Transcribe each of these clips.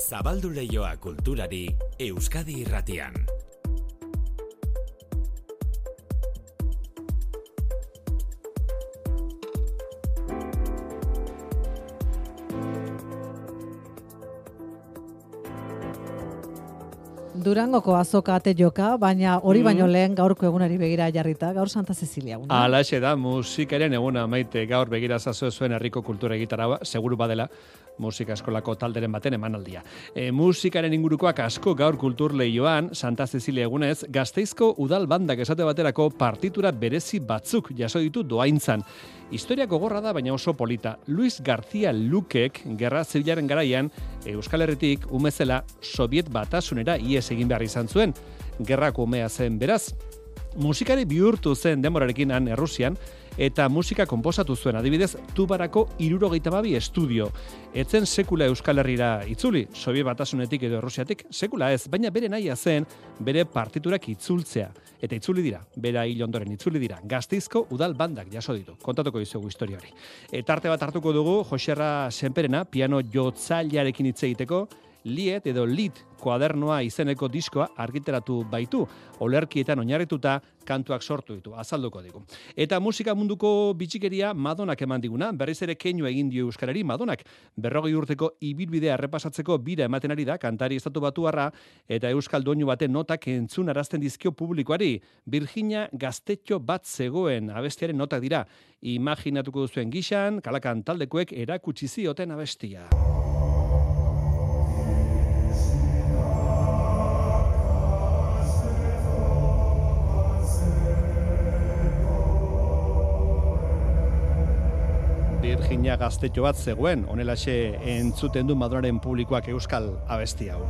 Zabaldu leioa kulturari Euskadi irratian. Durangoko azoka ate joka, baina hori baino lehen gaurko egunari begira jarrita, gaur Santa Cecilia eguna. Alaxe da, musikaren eguna maite gaur begira zazo zuen herriko kultura egitara, seguru badela, musika eskolako talderen baten emanaldia. E, musikaren ingurukoak asko gaur kultur lehioan, Santa Cecilia egunez, gazteizko udal bandak esate baterako partitura berezi batzuk jaso ditu doaintzan. Historia gogorra da, baina oso polita. Luis García Lukek, gerra zibilaren garaian, Euskal Herritik umezela Soviet batasunera ies egin behar izan zuen. Gerrako umea zen beraz. Musikari bihurtu zen demorarekin han Errusian, eta musika konposatu zuen adibidez tubarako irurogeita babi estudio. Etzen sekula Euskal Herrira itzuli, Sobiet batasunetik edo Errusiatik, sekula ez, baina bere nahia zen bere partiturak itzultzea. Eta itzuli dira, bera hil ondoren itzuli dira, gaztizko udal bandak jaso ditu, kontatuko dizugu historia hori. Eta arte bat hartuko dugu, Joserra Senperena, piano jotzailearekin hitz egiteko, liet edo lit kuadernoa izeneko diskoa argiteratu baitu, olerkietan oinarrituta kantuak sortu ditu, azalduko digu. Eta musika munduko bitxikeria Madonak eman diguna, berriz ere keinu egin dio Euskarari Madonak, berrogei urteko ibilbidea errepasatzeko bira ematen ari da, kantari estatu batuarra, eta Euskal doinu baten notak entzun arazten dizkio publikoari, Virginia gaztetxo bat zegoen abestiaren notak dira, imaginatuko duzuen gixan, kalakan taldekoek erakutsi zioten abestia. Virginia gaztetxo bat zegoen, onelaxe entzuten du Madonaren publikoak euskal abesti hau.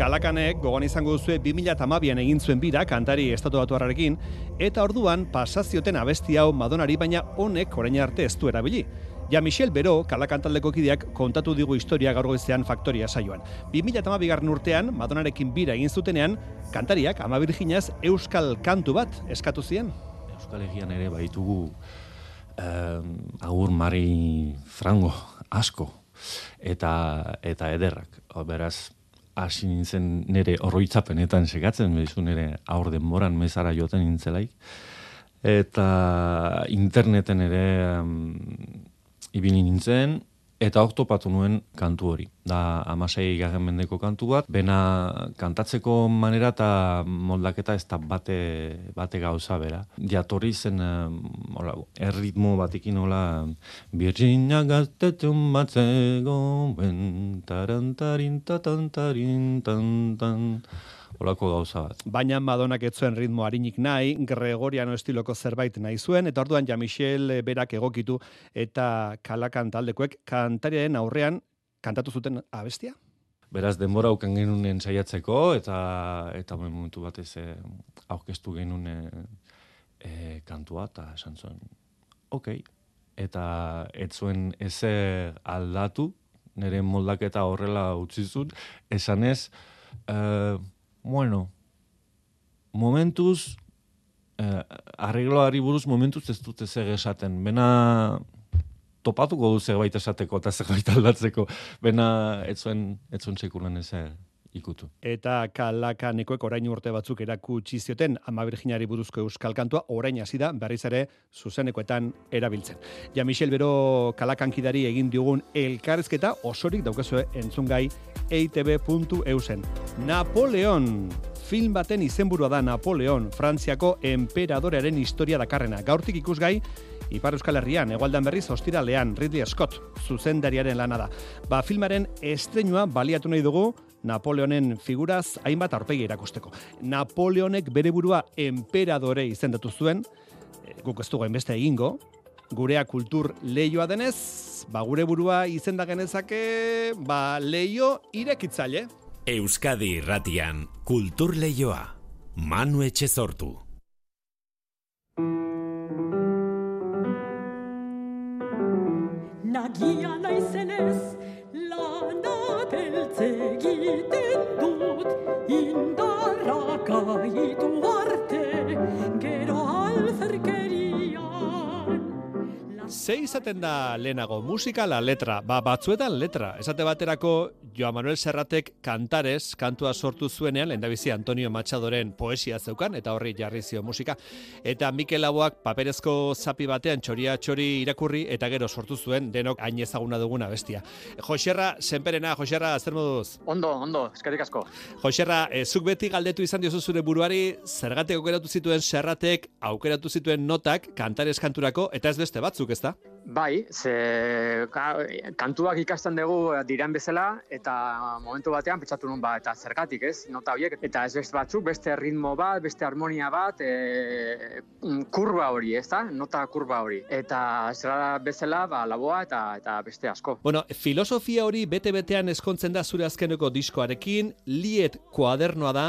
Kalakanek gogoan izango duzue 2008an egin zuen bira kantari estatu batuarrarekin, eta orduan pasazioten abesti hau Madonari baina honek orain arte ez du erabili. Ja Michel Bero, kalakantaldeko kideak, kontatu digu historia gaur goizean faktoria saioan. 2008 garren urtean, Madonarekin bira egin zutenean, kantariak ama Virginiaz euskal kantu bat eskatu zien. Euskal Herrian ere baitugu eh, agur mari frango asko eta eta ederrak. Beraz, hasi nintzen nire horroitzapenetan segatzen, behizu nire aur denboran mezara joten nintzelaik. Eta interneten ere um, ibili nintzen, Eta hor topatu nuen kantu hori. Da amasei garen mendeko kantu bat. Bena kantatzeko manera eta moldaketa ez da bate, bate gauza bera. Diatorri zen hola, erritmo batekin hola Virginia gaztetun batzego ben tarantarin tatantarin tantan olako gauza bat. Baina Madonak ez zuen ritmo harinik nahi, Gregoriano estiloko zerbait nahi zuen, eta orduan ja Michel eh, berak egokitu eta kalakan taldekoek kantariaren aurrean kantatu zuten abestia? Beraz, denbora auken genuen saiatzeko, eta eta momentu batez e, aurkeztu genuen e, kantua, eta esan zuen, ok, eta ez zuen ezer aldatu, nire moldaketa horrela utzi zut, esan ez, bueno, momentuz, eh, arregloari buruz momentuz ez dute zer esaten. Bena topatuko du zerbait esateko eta zerbait aldatzeko. Bena ez zuen, ez zuen sekulan ezer ikutu. Eta kalakanekoek orain urte batzuk erakutsi zioten ama Virginiari buruzko euskal kantua orain hasi da berriz ere zuzenekoetan erabiltzen. Ja Michel Bero kalakankidari egin diogun elkarrezketa osorik daukezue entzungai eitb.eusen. Napoleon film baten izenburua da Napoleon, Frantziako emperadorearen historia dakarrena. Gaurtik ikusgai Ipar Euskal Herrian, egualdan berriz, ostiralean, Ridley Scott, zuzendariaren lana da. Ba, filmaren estrenua baliatu nahi dugu, Napoleonen figuraz hainbat aurpegi erakusteko. Napoleonek bere burua emperadore izendatu zuen, e, guk ez dugu beste egingo, gurea kultur leioa denez, ba gure burua izenda genezake, ba leio irekitzaile. Euskadi Irratian, kultur leioa, Manu Etxezortu. Nagia naizenez, Ze izaten da lehenago, musika la letra, ba, batzuetan letra. Esate baterako, Joa Manuel Serratek kantarez, kantua sortu zuenean, lehendabizi Antonio Matxadoren poesia zeukan, eta horri jarri zio musika. Eta Mikel Laboak paperezko zapi batean txoria txori irakurri, eta gero sortu zuen, denok hain ezaguna duguna bestia. Joserra, senperena, Joserra, zer moduz? Ondo, ondo, eskerrik asko. Joserra, e, zuk beti galdetu izan diozu zure buruari, zergatek aukeratu zituen Serratek, aukeratu zituen notak, kantarez kanturako, eta ez beste batzuk, ezta? Bai, ze ka, kantuak ikasten dugu diren bezala eta momentu batean pentsatu nun ba eta zergatik, ez? Nota horiek eta ez beste batzuk, beste ritmo bat, beste harmonia bat, e, kurba hori, ezta? Nota kurba hori. Eta zera bezala, ba laboa eta eta beste asko. Bueno, filosofia hori bete-betean eskontzen da zure azkeneko diskoarekin, liet kuadernoa da,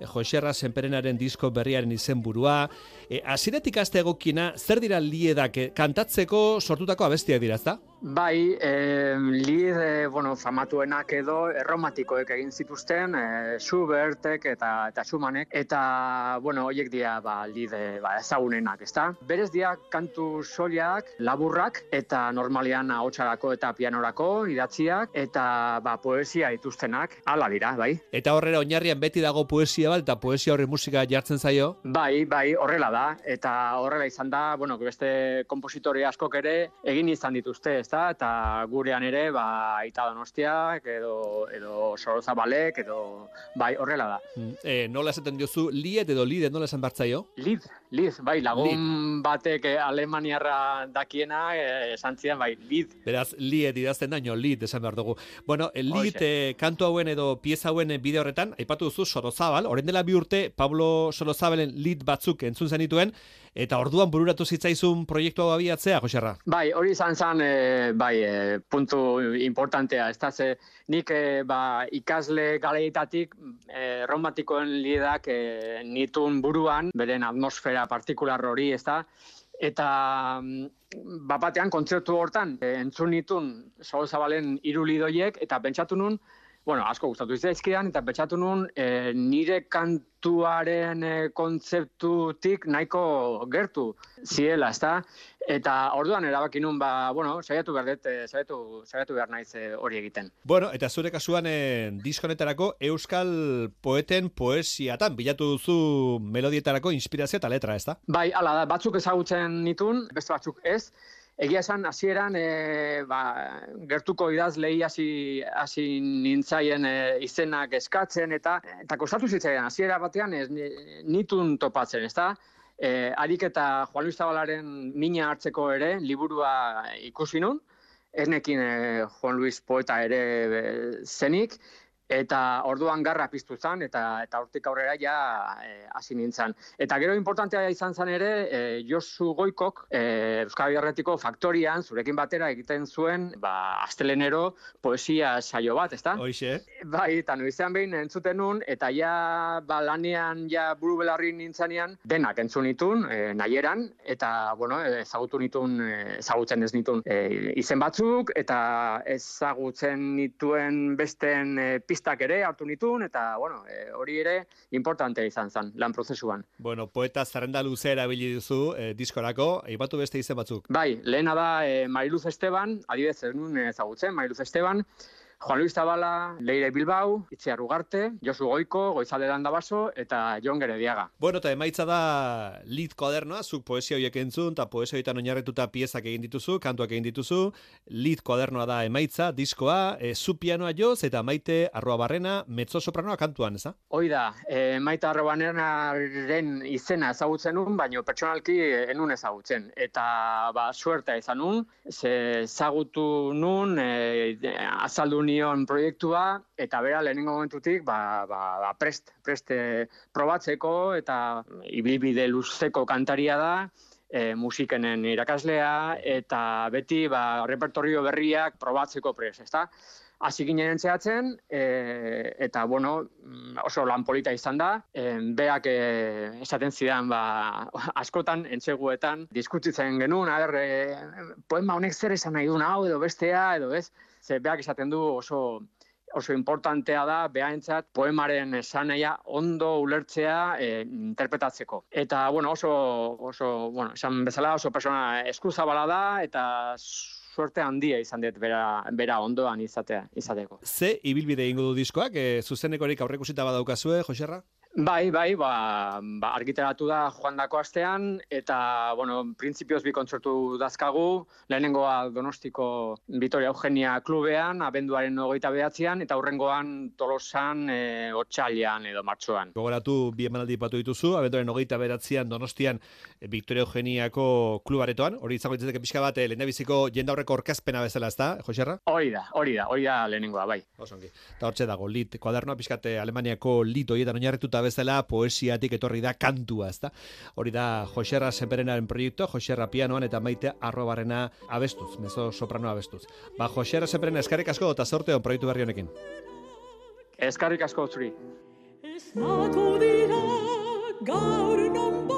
Joserra Senperenaren disko berriaren izenburua. E, Asiretik aste egokina, zer dira liedak e, kantatzeko sortutako abestiak dira, ezta? Bai, e, lid, e, bueno, famatuenak edo erromatikoek egin zituzten, e, Schubertek eta eta Schumannek, eta, bueno, horiek dira, ba, lid, e, ba, ezagunenak, ezta? Berez dira kantu soliak, laburrak, eta normalian ahotsarako eta pianorako idatziak, eta, ba, poesia dituztenak, hala dira, bai. Eta horrela oinarrian beti dago poesia bat, eta poesia horri musika jartzen zaio. Bai, bai, horrela da, eta horrela izan da, bueno, beste kompositore askok ere egin izan dituzte, ezta? Eta gurean ere, ba, Aita Donostiak edo edo Sorozabalek edo bai, horrela da. E, nola esaten diozu, liet edo lidet nola esan bartzaio? Lid, lid, bai, lagun batek eh, Alemaniarra dakiena eh, esan zidan, bai, lid. Beraz, liet idazten da, nio, lit esan behar dugu. Bueno, e, lit Hoxe. e, kantu hauen edo pieza hauen bide horretan, aipatu duzu Sorozabal, orain dela bi urte, Pablo Sorozabalen lit batzuk entzun zenituen, eta orduan bururatu zitzaizun proiektu hau abiatzea, Joserra? Bai, hori izan zen, e, bai, e, puntu importantea, ez da, ze nik e, ba, ikasle galeitatik e, romatikoen lidak e, nitun buruan, beren atmosfera partikular hori, ez da, eta mm, bapatean kontzertu hortan e, entzun nitun Zabalen hiru lidoiek eta pentsatu nun Bueno, asko gustatu zitzaizkidan eta pentsatu nun e, nire kantuaren e, kontzeptutik nahiko gertu ziela, ezta? Eta orduan erabaki nun ba, bueno, saiatu behar dut, eh, saiatu, saiatu behar naiz eh, hori egiten. Bueno, eta zure kasuan e, diskonetarako euskal poeten poesiatan bilatu duzu melodietarako inspirazio eta letra, ezta? Bai, hala da, batzuk ezagutzen nitun, beste batzuk ez. Egia esan hasieran e, ba, gertuko idazlei hasi hasi nintzaien e, izenak eskatzen eta eta kostatu zitzaidan. Hasiera batean ez ni- nitun topatzen, ezta? E, Arik eta Juan Luis Zabalaren mina hartzeko ere liburua ikusi nun, enekin e, Juan Luis poeta ere e, zenik, eta orduan garra piztu zan, eta eta hortik aurrera ja eh, hasi nintzen. Eta gero importantea izan zen ere, e, Josu Goikok e, Euskal Herretiko faktorian, zurekin batera egiten zuen, ba, astelenero poesia saio bat, ezta? Hoixe, Bai, eta noizean behin entzuten nun, eta ja ba, lanean ja buru belarri nintzanean, denak entzun nitun, e, nahieran, eta, bueno, ezagutu nitun, e, ezagutzen ez nitun e, izen batzuk, eta ezagutzen nituen besten e, pistak ere hartu nitun, eta, bueno, e, hori ere importante izan zen, lan prozesuan. bueno, poeta zerrenda luze erabili duzu e, diskorako, aipatu beste izen batzuk. Bai, lehena da e, Mariluz Esteban, adibidez ez nun ezagutzen, Mariluz Esteban, Juan Luis Zabala, Leire Bilbao, Itziar Ugarte, Josu Goiko, Goizalde Dandabaso eta Jon Gerediaga. Bueno, eta emaitza da lit koadernoa, zuk poesia horiek entzun, eta poesia horietan oinarrituta piezak egin dituzu, kantuak egin dituzu, lit koadernoa da emaitza, diskoa, e, zu pianoa joz, eta maite arroa barrena, mezzo sopranoa kantuan, eza? Hoi da, e, Maita Arrobanenaren izena ezagutzen nun, baino pertsonalki enun ezagutzen. Eta ba, suerta izan nun, ze ezagutu nun, e, azaldu nion proiektua, eta bera lehenengo momentutik ba, ba, ba, prest, prest e, probatzeko, eta ibilbide luzeko kantaria da, e, musikenen irakaslea, eta beti ba, repertorio berriak probatzeko prest, ezta? Hasi ginen entzeatzen, e, eta bueno, mm, oso lan polita izan da, e, beak e, esaten zidan, ba, askotan, entseguetan, diskutitzen genuen, a ber, e, poema honek zer esan nahi duen hau, edo bestea, edo ez, ze beak esaten du oso oso importantea da behaentzat poemaren esaneia ondo ulertzea e, interpretatzeko. Eta, bueno, oso, oso, bueno, esan bezala oso persona eskuzabala da eta suerte handia izan dut bera, bera ondoan izatea, izateko. Ze ibilbide egingo du diskoak, e, zuzenekorik aurrekusita badaukazue, Joserra? Bai, bai, ba, ba argitaratu da joandako astean, eta, bueno, printzipioz bi kontzertu dazkagu, lehenengoa Donostiko Vitoria Eugenia klubean, abenduaren ogeita behatzean, eta hurrengoan tolosan e, otxalian edo martxoan. Gogoratu bi emanaldi patu dituzu, abenduaren ogeita behatzean Donostian e, Victoria Eugeniako klubaretoan, hori izango ditzateke pixka bat, e, lehendabiziko jendaurreko orkazpena bezala ez da, Joserra? Hori da, hori da, hori da lehenengoa, bai. Osongi. Eta hortxe dago, lit, kuadernoa pixkate Alemaniako lit horietan oinarrituta bezala poesiatik etorri da kantua, ezta? Hori da Joserra Senperenaren proiektu, Joserra pianoan eta maite arrobarrena abestuz, mezo soprano abestuz. Ba, Joserra Senperen eskarrik asko eta sorte on proiektu berri honekin. Eskarrik asko zuri. Esnatu dira gaur nonbait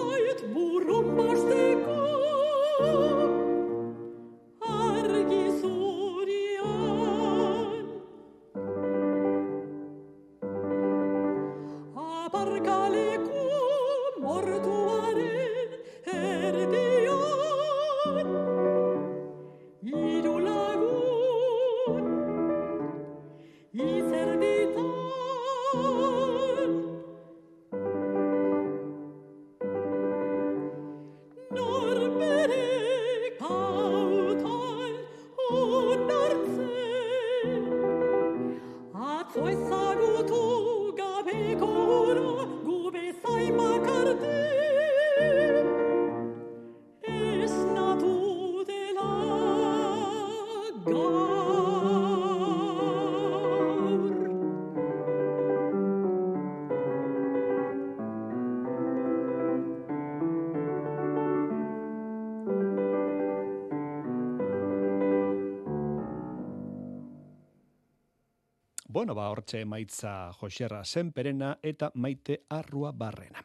Bueno, ba, hortxe maitza Joserra Senperena eta maite arrua barrena.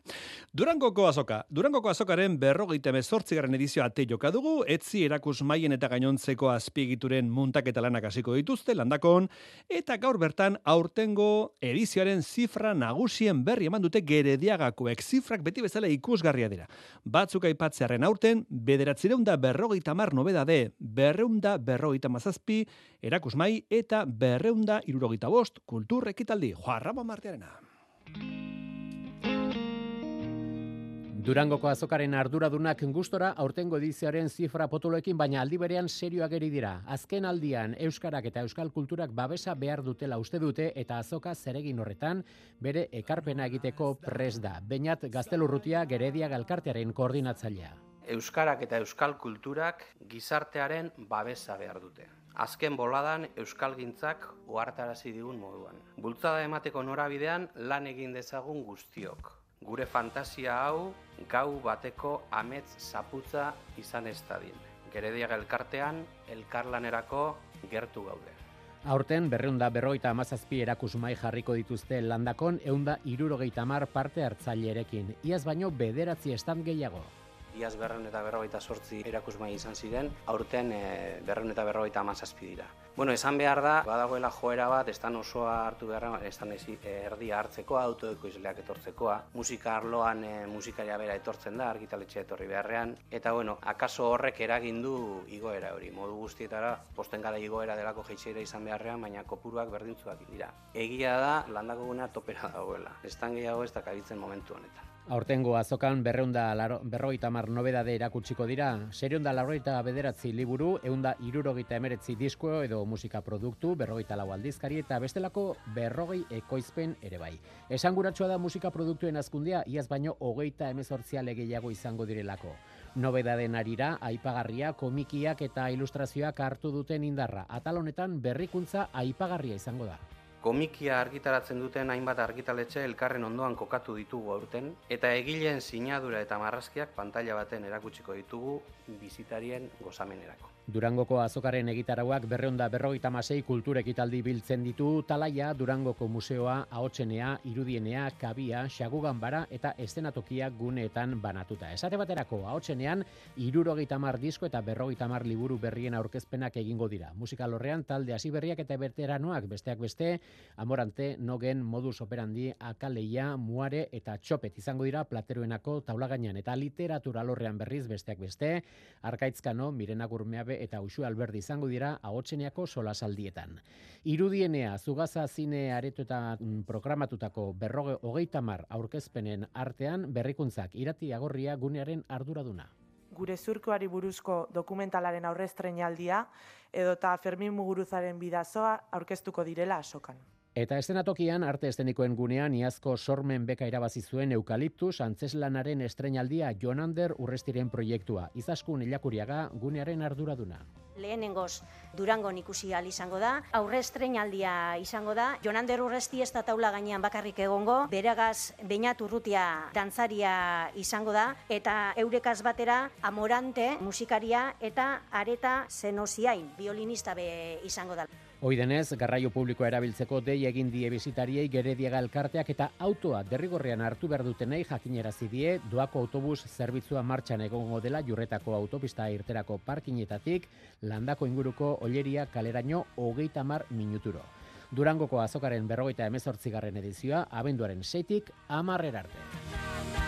Durangoko azoka. Durangoko azokaren berrogeita mezortzigarren edizioa ate joka dugu, etzi erakus maien eta gainontzeko azpigituren muntak eta lanak hasiko dituzte, landakon, eta gaur bertan aurtengo edizioaren zifra nagusien berri eman dute gerediagakoek. Zifrak beti bezala ikusgarria dira. Batzuk aipatzearen aurten, bederatzireunda berrogeita mar nobedade, berreunda berrogeita mazazpi, erakusmai eta berreunda irurogeita bost kultur ekitaldi. Joarramo martearena. Durangoko azokaren arduradunak gustora aurtengo edizioaren zifra potoloekin baina aldi berean serio ageri dira. Azken aldian euskarak eta euskal kulturak babesa behar dutela uste dute eta azoka zeregin horretan bere ekarpena egiteko pres da. Beinat Gaztelurrutia Geredia Galkartearen koordinatzailea. Euskarak eta euskal kulturak gizartearen babesa behar dute. Azken boladan euskalgintzak ohartarazi digun moduan. Bultzada emateko norabidean lan egin dezagun guztiok. Gure fantasia hau gau bateko amets zaputza izan ez dadin. Gerediaga elkartean elkarlanerako gertu gaude. Aurten berreunda berrogeita amazazpi erakusmai jarriko dituzte landakon eunda irurogeita mar parte hartzailerekin. Iaz baino bederatzi estan gehiago. Iaz berren eta berrogeita sortzi erakusmai izan ziren, aurten e, berren eta berrogeita amazazpi dira. Bueno, esan behar da, badagoela joera bat, estan osoa hartu beharra, estan erdia hartzekoa, autoekoizleak etortzekoa, musika arloan e, musikaria bera etortzen da, argitaletxe etorri beharrean, eta bueno, akaso horrek eragin du igoera hori, modu guztietara, posten gara igoera delako jeitxeira izan beharrean, baina kopuruak berdintzuak dira. Egia da, landako topera dagoela, estan gehiago ez da kabitzen momentu honetan. Aurtengo azokan berreunda laro, berrogeita mar nobedade erakutsiko dira, serionda larrogeita bederatzi liburu, eunda irurogeita emeretzi disko edo musika produktu, berrogeita lau aldizkari eta bestelako berrogei ekoizpen ere bai. Esanguratsua da musika produktuen azkundea, iaz baino hogeita emezortzia gehiago izango direlako. Nobedaden arira, aipagarria, komikiak eta ilustrazioak hartu duten indarra. Atal honetan berrikuntza aipagarria izango da. Komikia argitaratzen duten hainbat argitaletxe elkarren ondoan kokatu ditugu aurten, eta egileen sinadura eta marrazkiak pantalla baten erakutsiko ditugu bizitarien gozamenerako. Durangoko azokaren egitarauak berreunda berrogeita masei kulturekitaldi biltzen ditu talaia, Durangoko museoa, ahotsenea, irudienea, kabia, xaguganbara eta estenatokia guneetan banatuta. Esate baterako ahotsenean, irurogeita mar disko eta berrogeita mar liburu berrien aurkezpenak egingo dira. Musikalorrean talde hasi berriak eta berteranoak besteak beste, Amorante, Nogen, Modus Operandi, Akaleia, Muare eta Txopet izango dira plateroenako taula gainean eta literatura lorrean berriz besteak beste, Arkaitzkano, Mirena Gurmeabe eta Uxu Alberdi izango dira ahotseniako solasaldietan. Irudienea, Zugaza Zine mm, programatutako berroge hogeita mar aurkezpenen artean berrikuntzak irati agorria gunearen arduraduna. gure zurkoari buruzko dokumentalaren aurrestrenaldia edota Fermin Muguruzaren bidazoa aurkeztuko direla asokan. Eta estenatokian arte estenikoen gunean iazko sormen beka irabazi zuen eukaliptus antzeslanaren estrenaldia Jonander urrestiren proiektua. Izaskun ilakuriaga gunearen arduraduna. Lehenengoz Durangon ikusi al izango da, aurre estreinaldia izango da, Jonander Urresti ez da taula gainean bakarrik egongo, beregaz Beñat Urrutia dantzaria izango da, eta eurekaz batera Amorante musikaria eta Areta Zenosiain violinista be izango da. Hoi denez, garraio publikoa erabiltzeko dei egin die bizitariei gerediaga elkarteak eta autoa derrigorrean hartu behar dutenei jakinerazi die doako autobus zerbitzua martxan egongo dela jurretako autopista irterako parkinetatik landako inguruko oleria kaleraino hogeita mar minuturo. Durangoko azokaren berrogeita emezortzigarren edizioa, abenduaren seitik amarrer arte.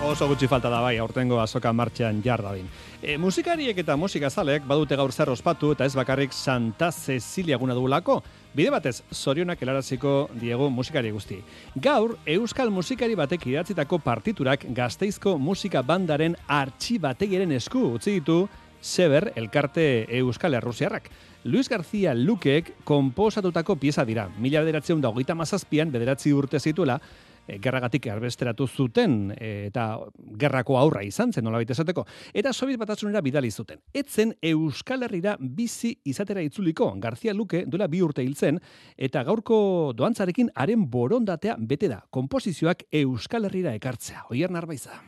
Oso gutxi falta da bai, aurtengo azoka martxan jar dadin. E, musikariek eta musikazalek badute gaur zer ospatu eta ez bakarrik Santa Cecilia guna dugulako, bide batez zorionak helaraziko diego musikari guzti. Gaur, euskal musikari batek idatzitako partiturak gazteizko musika bandaren artxibategiren esku utzi ditu Seber elkarte euskal errusiarrak. Luis García Lukeek komposatutako pieza dira. Mila bederatzen da hogeita mazazpian, bederatzi urte zituela, gerragatik erbesteratu zuten e, eta gerrako aurra izan zen nolabait esateko eta Sobiet batasunera bidali zuten. Etzen Euskal Herrira bizi izatera itzuliko García Luke duela bi urte hiltzen eta gaurko doantzarekin haren borondatea bete da. Komposizioak Euskal Herrira ekartzea. Oier Narbaiza.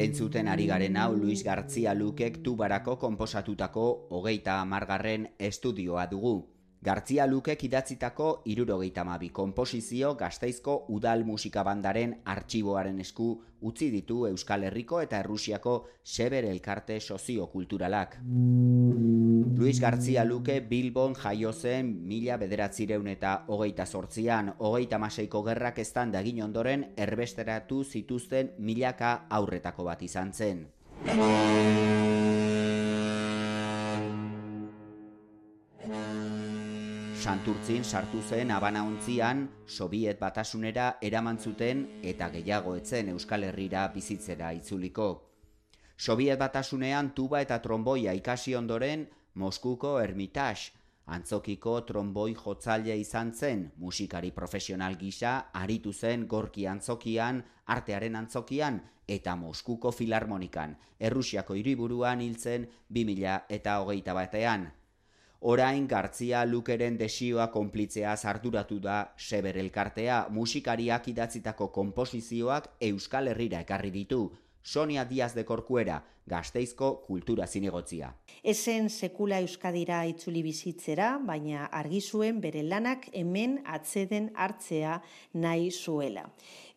Entzuten ari garen hau Luis Gartzia Lukek tubarako konposatutako hogeita amargarren estudioa dugu. Gartzia Lukek idatzitako irurogeita mabi komposizio gazteizko udal musika bandaren artxiboaren esku utzi ditu Euskal Herriko eta Errusiako seber elkarte soziokulturalak. Luis Gartzia Luke Bilbon jaio zen mila bederatzireun eta hogeita sortzian, hogeita maseiko gerrak eztan dagin ondoren erbesteratu zituzten milaka aurretako bat izan zen. Santurtzin sartu zen abanaontzian, Sobiet batasunera eraman zuten eta gehiago etzen Euskal Herrira bizitzera itzuliko. Sobiet batasunean tuba eta tromboia ikasi ondoren Moskuko Ermitage, antzokiko tromboi jotzaile izan zen, musikari profesional gisa, aritu zen gorki antzokian, artearen antzokian, eta Moskuko Filarmonikan, Errusiako hiriburuan hiltzen 2000 eta hogeita batean. Orain Gartzia Lukeren desioa konplitzea arduratu da Seber elkartea musikariak idatzitako konposizioak Euskal Herrira ekarri ditu. Sonia Diaz de Corcuera, Gasteizko kultura zinegotzia. Ezen sekula Euskadira itzuli bizitzera, baina argi zuen bere lanak hemen atzeden hartzea nahi zuela.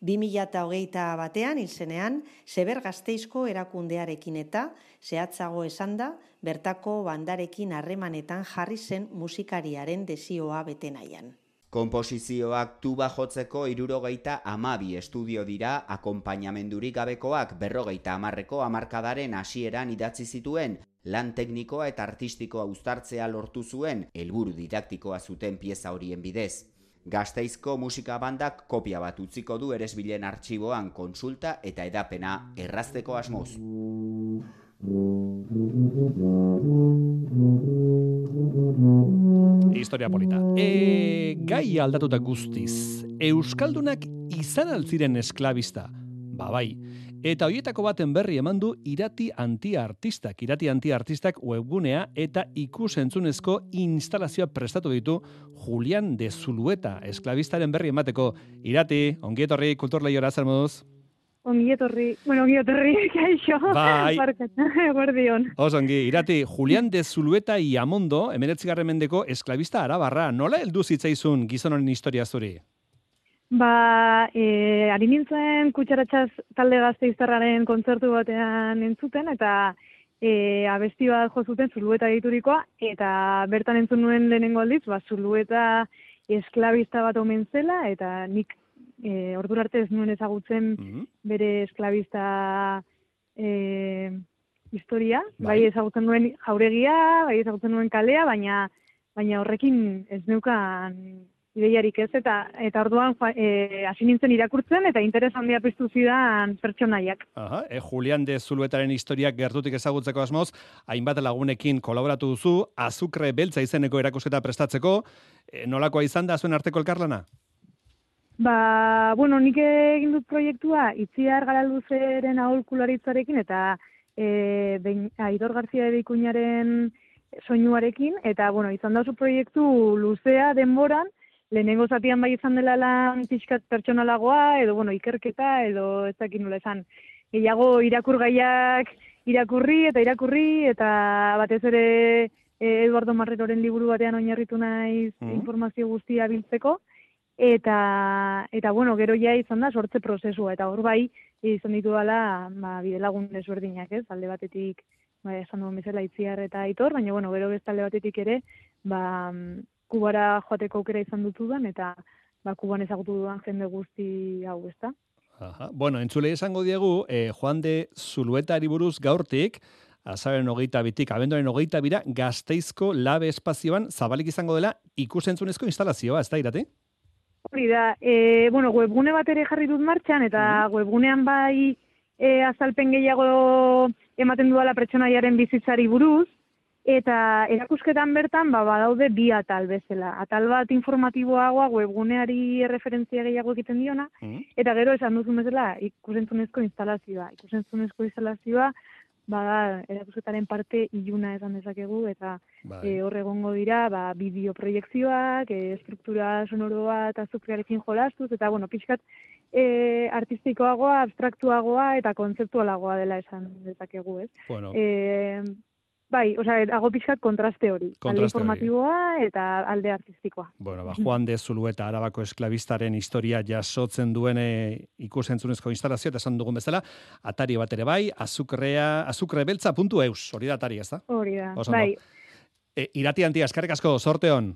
2008 batean, ilzenean, Seber Gasteizko erakundearekin eta, zehatzago esan da, bertako bandarekin harremanetan jarri zen musikariaren desioa bete nahian. Komposizioak tuba jotzeko irurogeita amabi estudio dira akompainamendurik gabekoak berrogeita amarreko amarkadaren hasieran idatzi zituen, lan teknikoa eta artistikoa uztartzea lortu zuen, helburu didaktikoa zuten pieza horien bidez. Gasteizko musika bandak kopia bat utziko du eresbilen artxiboan konsulta eta edapena errazteko asmoz. Historia polita. E, gai aldatuta guztiz. Euskaldunak izan altziren esklabista. Ba bai. Eta hoietako baten berri eman du irati antiartistak. Irati antiartistak webgunea eta ikusentzunezko instalazioa prestatu ditu Julian de Zulueta, esklabistaren berri emateko. Irati, ongietorri kulturleiora zer moduz? Ongi etorri, bueno, ongi etorri, kaixo. Bai. Guardion. Oso ongi, irati, Julian de Zulueta Iamondo, emeretzigarren mendeko esklabista arabarra, nola heldu zitzaizun gizon honen historia zuri? Ba, e, ari nintzen kutsaratxaz talde gazte izterraren kontzertu batean entzuten, eta e, abesti bat jo zuten zulueta deiturikoa, eta bertan entzun nuen lehenengo aldiz, ba, zulueta esklabista bat omen zela, eta nik e, ordura arte ez nuen ezagutzen bere esklabista e, historia, bai. Bai. ezagutzen nuen jauregia, bai ezagutzen nuen kalea, baina baina horrekin ez neukan ideiarik ez, eta eta orduan e, hasi nintzen irakurtzen, eta interes handia piztu zidan pertsonaiak. Aha, e, Julian de Zuluetaren historiak gertutik ezagutzeko asmoz, hainbat lagunekin kolaboratu duzu, azukre beltza izeneko erakusketa prestatzeko, e, nolakoa izan da zuen arteko elkarlana? Ba, bueno, nik egin dut proiektua Itziar Garalduzeren aholkularitzarekin eta e, ben, Aitor Garzia Ebeikuñaren soinuarekin eta bueno, izan da proiektu luzea denboran, lehenengo zatian bai izan dela lan pixkat pertsonalagoa edo bueno, ikerketa edo ez dakit nola esan. Gehiago irakurgaiak irakurri eta irakurri eta batez ere eh, Eduardo Marreroren liburu batean oinarritu naiz Mhm. informazio guztia biltzeko eta eta bueno, gero ja izan da sortze prozesua eta hor bai izan ditu dela ba bidelagun desberdinak, ez? Alde batetik ba esan duen bezala Itziar eta Aitor, baina bueno, gero beste alde batetik ere ba Kubara joateko aukera izan dutudan eta ba Kuban ezagutu dudan jende guzti hau, ezta? Aha. Bueno, entzule esango diegu, eh, Juan de Zuluetari buruz gaurtik, azaren hogeita bitik, abenduaren hogeita bira, gazteizko labe espazioan zabalik izango dela ikusentzunezko instalazioa, ez da irate? Hori da, e, bueno, webgune bat ere jarri dut martxan, eta webgunean bai e, azalpen gehiago ematen duala pertsonaiaren bizitzari buruz, eta erakusketan bertan ba, badaude bi atal bezala. Atal bat informatiboagoa webguneari referentzia gehiago egiten diona, eta gero esan duzun bezala ikusentzunezko instalazioa. Ikusentzunezko instalazioa bada erakusketaren parte iluna esan dezakegu eta Bai. e, hor egongo dira ba bideoproiekzioak, e, estruktura sonoroa eta azukrearekin jolastuz eta bueno, pixkat e, artistikoagoa, abstraktuagoa eta kontzeptualagoa dela esan dezakegu, ez? Bueno. E, bai, osea, dago pixkat kontraste hori, alde Kontraste hori. informatiboa eta alde artistikoa. Bueno, ba, Juan de Zulueta arabako esklabistaren historia jasotzen duen e, ikusentzunezko instalazio, eta esan dugun bezala, atari bat ere bai, azukrea, azukrebeltza.eus, hori da atari, ez da? Hori da, ondo. bai, E, irati antia, eskarrik asko, sorte hon.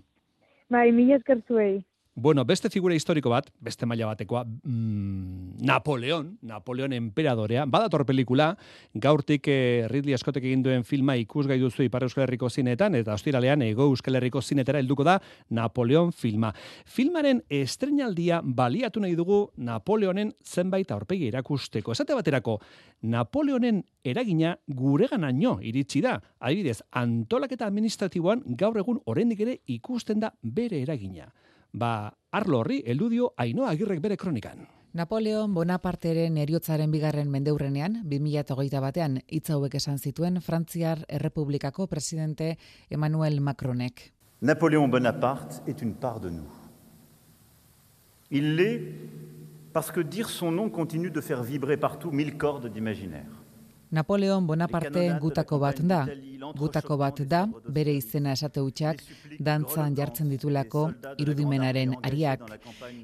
bai, mila esker zuei. Bueno, beste figura historiko bat, beste maila batekoa, mm, Napoleon, Napoleon emperadorea, badator pelikula, gaurtik eh, Ridley Scottek egin duen filma ikusgai duzu Ipar Euskal Herriko zinetan, eta ostiralean Ego Euskal Herriko zinetara helduko da Napoleon filma. Filmaren estrenaldia baliatu nahi dugu Napoleonen zenbait aurpegi erakusteko. Esate baterako, Napoleonen eragina gureganaino iritsi da. Adibidez, antolaketa administratiboan gaur egun oraindik ere ikusten da bere eragina. Ba, arlo horri, eludio Ainoa Agirrek bere kronikan. Napoleon Bonaparteren eriotzaren bigarren mendeurrenean, 2008 batean, hitz hauek esan zituen Frantziar Errepublikako presidente Emmanuel Macronek. Napoléon Bonaparte est une part de nous. Il l'est parce que dire son nom continue de faire vibrer partout mille cordes d'imaginaire. Napoleon Bonaparte gutako bat da, gutako bat da, bere izena esate hutsak, dantzan jartzen ditulako irudimenaren ariak,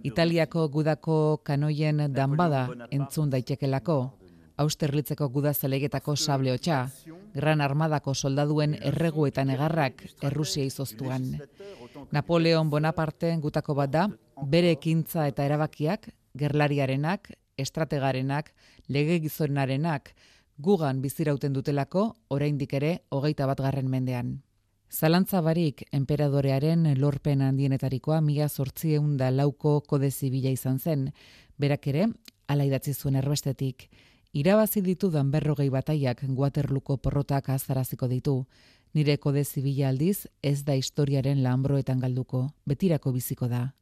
Italiako gudako kanoien danbada entzun daitekelako, Austerlitzeko gudazalegetako sable hotxa, Gran Armadako soldaduen erregu eta negarrak Errusia izoztuan. Napoleon Bonaparte gutako bat da, bere ekintza eta erabakiak, gerlariarenak, estrategarenak, lege gizorenarenak, gugan bizirauten dutelako, oraindik ere, hogeita bat garren mendean. Zalantza barik, emperadorearen lorpen handienetarikoa mila zortzieun da lauko kode zibila izan zen, berak ere, ala idatzi zuen erbestetik, irabazi ditudan berrogei bataiak Waterlooko porrotak azaraziko ditu, nire kode zibila aldiz ez da historiaren lanbroetan galduko, betirako biziko da.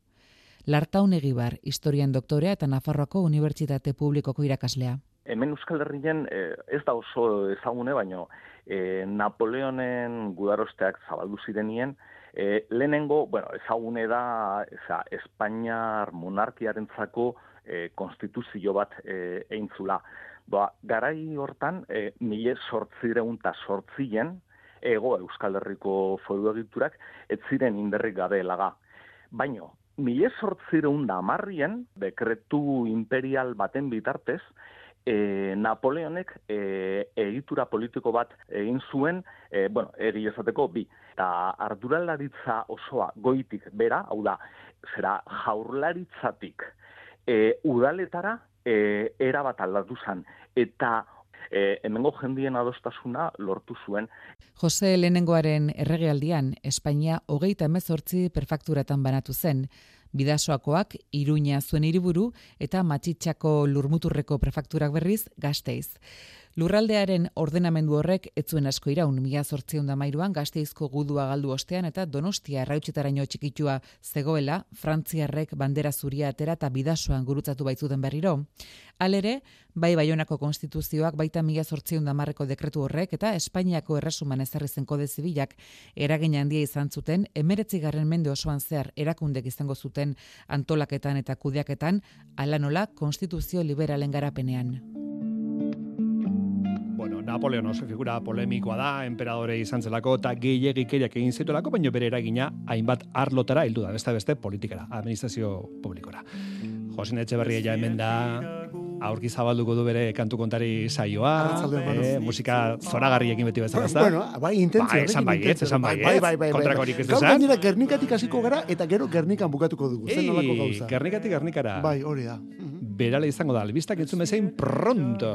Lartaun egibar, historian doktorea eta Nafarroako Unibertsitate Publikoko irakaslea. Hemen Euskal Herrian eh, ez da oso ezagune, baino eh, Napoleonen gudarosteak zabaldu zirenien, eh, lehenengo, bueno, ezagune da eza, Espainiar monarkiarentzako eh, konstituzio bat eh, eintzula. Ba, garai hortan, eh, mile sortzireun eta sortzien, ego Euskal Herriko foru egiturak, ez ziren inderrik gabe laga. Baino, mile sortzireun da amarrien, dekretu imperial baten bitartez, e, Napoleonek e, egitura politiko bat egin zuen, e, bueno, eri esateko bi. Eta arduralaritza osoa goitik bera, hau da, zera jaurlaritzatik e, udaletara e, era bat aldatu zen. Eta e, hemengo jendien adostasuna lortu zuen. Jose Lehenengoaren erregealdian, Espainia hogeita emezortzi prefekturatan banatu zen. Bidasoakoak Iruña zuen hiriburu eta Matxitxako Lurmuturreko prefekturak berriz Gasteiz. Lurraldearen ordenamendu horrek ez zuen asko iraun, mila zortzion da mairuan, gazteizko gudua galdu ostean eta donostia errautxetaraino txikitua zegoela, frantziarrek bandera zuria atera eta bidasoan gurutzatu baitzuten berriro. Alere, bai baionako konstituzioak baita mila zortzion da marreko dekretu horrek eta Espainiako erresuman ezarri zen kode zibilak eragin handia izan zuten, emeretzi garren mende osoan zehar erakundek izango zuten antolaketan eta kudeaketan, ala nola konstituzio liberalen garapenean. Napoleon oso figura polemikoa da, emperadore izan zelako, eta gehiagikeriak egin zituelako, baina bere eragina hainbat arlotara hildu da, beste beste politikara, administrazio publikora. Josin Etxeberria ja hemen da, aurki zabalduko du bere kantu kontari saioa, eh, musika zoragarriekin beti bezala, ez da? Bueno, bai, intentzio. Bai, esan bai, ez, esan bai, bai, bai, bai, kontrakorik ez Gaur esan. gainera Gernikatik hasiko gara eta gero Gernikan bukatuko dugu. Zer nolako gauza. Gernikatik Gernikara. Bai, hori da. Berala izango da, albistak entzun bezain pronto.